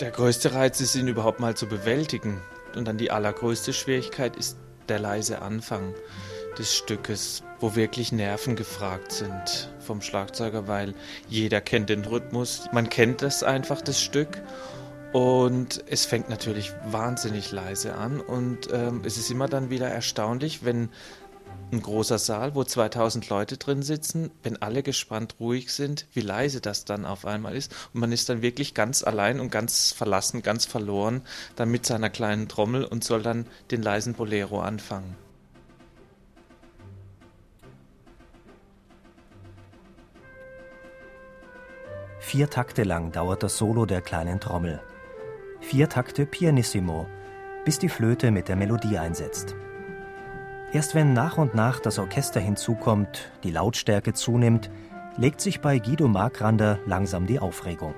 Der größte Reiz ist, ihn überhaupt mal zu bewältigen. Und dann die allergrößte Schwierigkeit ist der leise Anfang des Stückes, wo wirklich Nerven gefragt sind vom Schlagzeuger, weil jeder kennt den Rhythmus, man kennt das einfach, das Stück. Und es fängt natürlich wahnsinnig leise an und ähm, es ist immer dann wieder erstaunlich, wenn ein großer Saal, wo 2000 Leute drin sitzen, wenn alle gespannt ruhig sind, wie leise das dann auf einmal ist. Und man ist dann wirklich ganz allein und ganz verlassen, ganz verloren, dann mit seiner kleinen Trommel und soll dann den leisen Bolero anfangen. Vier Takte lang dauert das Solo der kleinen Trommel. Vier Takte pianissimo, bis die Flöte mit der Melodie einsetzt. Erst wenn nach und nach das Orchester hinzukommt, die Lautstärke zunimmt, legt sich bei Guido Markrander langsam die Aufregung.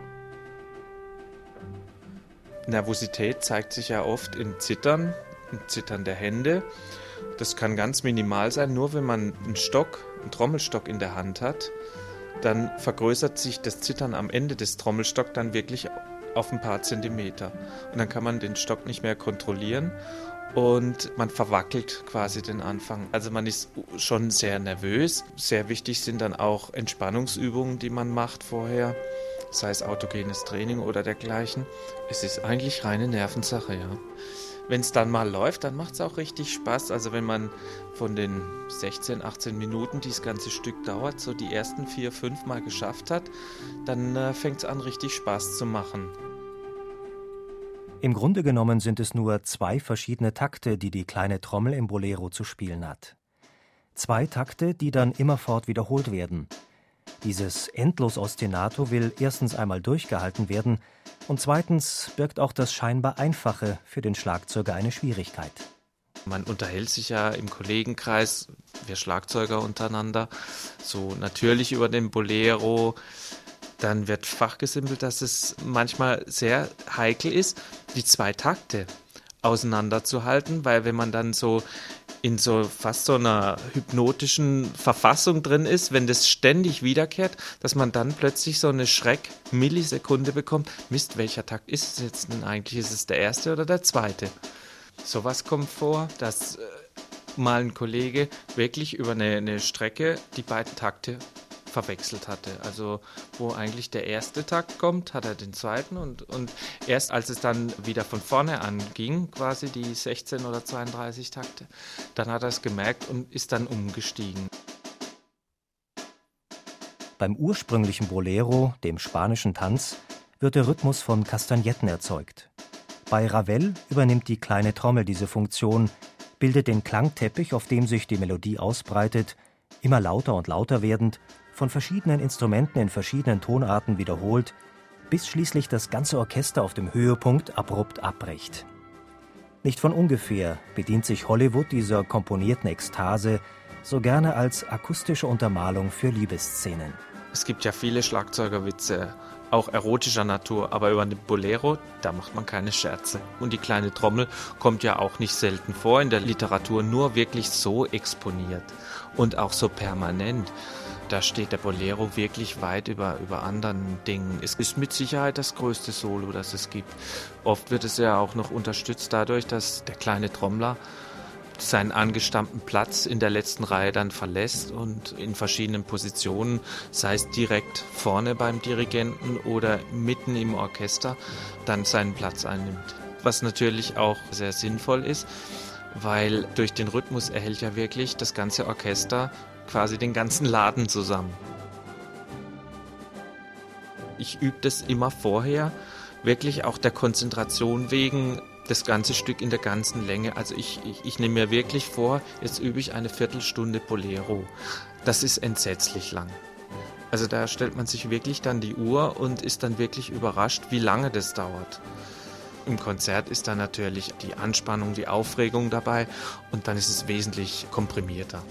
Nervosität zeigt sich ja oft im Zittern, im Zittern der Hände. Das kann ganz minimal sein, nur wenn man einen Stock, einen Trommelstock in der Hand hat, dann vergrößert sich das Zittern am Ende des Trommelstocks dann wirklich auf ein paar Zentimeter. Und dann kann man den Stock nicht mehr kontrollieren und man verwackelt quasi den Anfang. Also man ist schon sehr nervös. Sehr wichtig sind dann auch Entspannungsübungen, die man macht vorher, sei es autogenes Training oder dergleichen. Es ist eigentlich reine Nervensache, ja. Wenn es dann mal läuft, dann macht es auch richtig Spaß. Also wenn man von den 16, 18 Minuten, die das ganze Stück dauert, so die ersten vier, fünf Mal geschafft hat, dann äh, fängt es an, richtig Spaß zu machen. Im Grunde genommen sind es nur zwei verschiedene Takte, die die kleine Trommel im Bolero zu spielen hat. Zwei Takte, die dann immerfort wiederholt werden. Dieses endlos Ostinato will erstens einmal durchgehalten werden und zweitens birgt auch das scheinbar Einfache für den Schlagzeuger eine Schwierigkeit. Man unterhält sich ja im Kollegenkreis, wir Schlagzeuger untereinander, so natürlich über den Bolero, dann wird fachgesimpelt, dass es manchmal sehr heikel ist, die zwei Takte auseinanderzuhalten, weil wenn man dann so in so fast so einer hypnotischen Verfassung drin ist, wenn das ständig wiederkehrt, dass man dann plötzlich so eine Schreck-Millisekunde bekommt. Mist, welcher Takt ist es jetzt denn eigentlich? Ist es der erste oder der zweite? Sowas kommt vor, dass äh, mal ein Kollege wirklich über eine, eine Strecke die beiden Takte verwechselt hatte. Also wo eigentlich der erste Takt kommt, hat er den zweiten und, und erst als es dann wieder von vorne anging, quasi die 16 oder 32 Takte, dann hat er es gemerkt und ist dann umgestiegen. Beim ursprünglichen Bolero, dem spanischen Tanz, wird der Rhythmus von Kastagnetten erzeugt. Bei Ravel übernimmt die kleine Trommel diese Funktion, bildet den Klangteppich, auf dem sich die Melodie ausbreitet, immer lauter und lauter werdend von verschiedenen Instrumenten in verschiedenen Tonarten wiederholt, bis schließlich das ganze Orchester auf dem Höhepunkt abrupt abbricht. Nicht von ungefähr bedient sich Hollywood dieser komponierten Ekstase so gerne als akustische Untermalung für Liebesszenen. Es gibt ja viele Schlagzeugerwitze, auch erotischer Natur, aber über den Bolero, da macht man keine Scherze. Und die kleine Trommel kommt ja auch nicht selten vor in der Literatur, nur wirklich so exponiert und auch so permanent da steht der Bolero wirklich weit über, über anderen Dingen. Es ist mit Sicherheit das größte Solo, das es gibt. Oft wird es ja auch noch unterstützt dadurch, dass der kleine Trommler seinen angestammten Platz in der letzten Reihe dann verlässt und in verschiedenen Positionen, sei es direkt vorne beim Dirigenten oder mitten im Orchester, dann seinen Platz einnimmt. Was natürlich auch sehr sinnvoll ist, weil durch den Rhythmus erhält ja wirklich das ganze Orchester quasi den ganzen Laden zusammen. Ich übe das immer vorher, wirklich auch der Konzentration wegen das ganze Stück in der ganzen Länge. Also ich, ich, ich nehme mir wirklich vor, jetzt übe ich eine Viertelstunde Bolero. Das ist entsetzlich lang. Also da stellt man sich wirklich dann die Uhr und ist dann wirklich überrascht, wie lange das dauert. Im Konzert ist dann natürlich die Anspannung, die Aufregung dabei und dann ist es wesentlich komprimierter.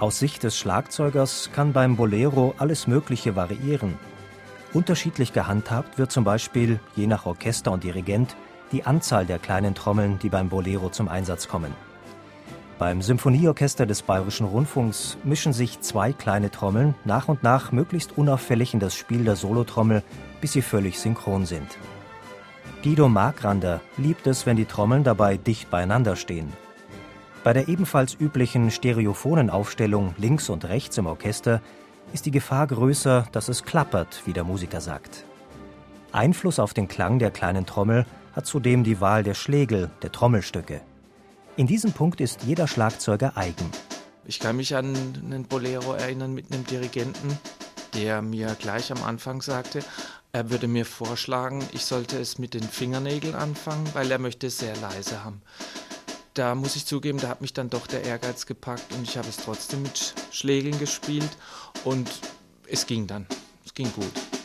Aus Sicht des Schlagzeugers kann beim Bolero alles Mögliche variieren. Unterschiedlich gehandhabt wird zum Beispiel, je nach Orchester und Dirigent, die Anzahl der kleinen Trommeln, die beim Bolero zum Einsatz kommen. Beim Symphonieorchester des Bayerischen Rundfunks mischen sich zwei kleine Trommeln nach und nach möglichst unauffällig in das Spiel der Solotrommel, bis sie völlig synchron sind. Guido Margrander liebt es, wenn die Trommeln dabei dicht beieinander stehen. Bei der ebenfalls üblichen stereophonen Aufstellung links und rechts im Orchester ist die Gefahr größer, dass es klappert, wie der Musiker sagt. Einfluss auf den Klang der kleinen Trommel hat zudem die Wahl der Schlägel, der Trommelstücke. In diesem Punkt ist jeder Schlagzeuger eigen. Ich kann mich an einen Bolero erinnern mit einem Dirigenten, der mir gleich am Anfang sagte, er würde mir vorschlagen, ich sollte es mit den Fingernägeln anfangen, weil er möchte es sehr leise haben. Da muss ich zugeben, da hat mich dann doch der Ehrgeiz gepackt und ich habe es trotzdem mit Schlägeln gespielt und es ging dann. Es ging gut.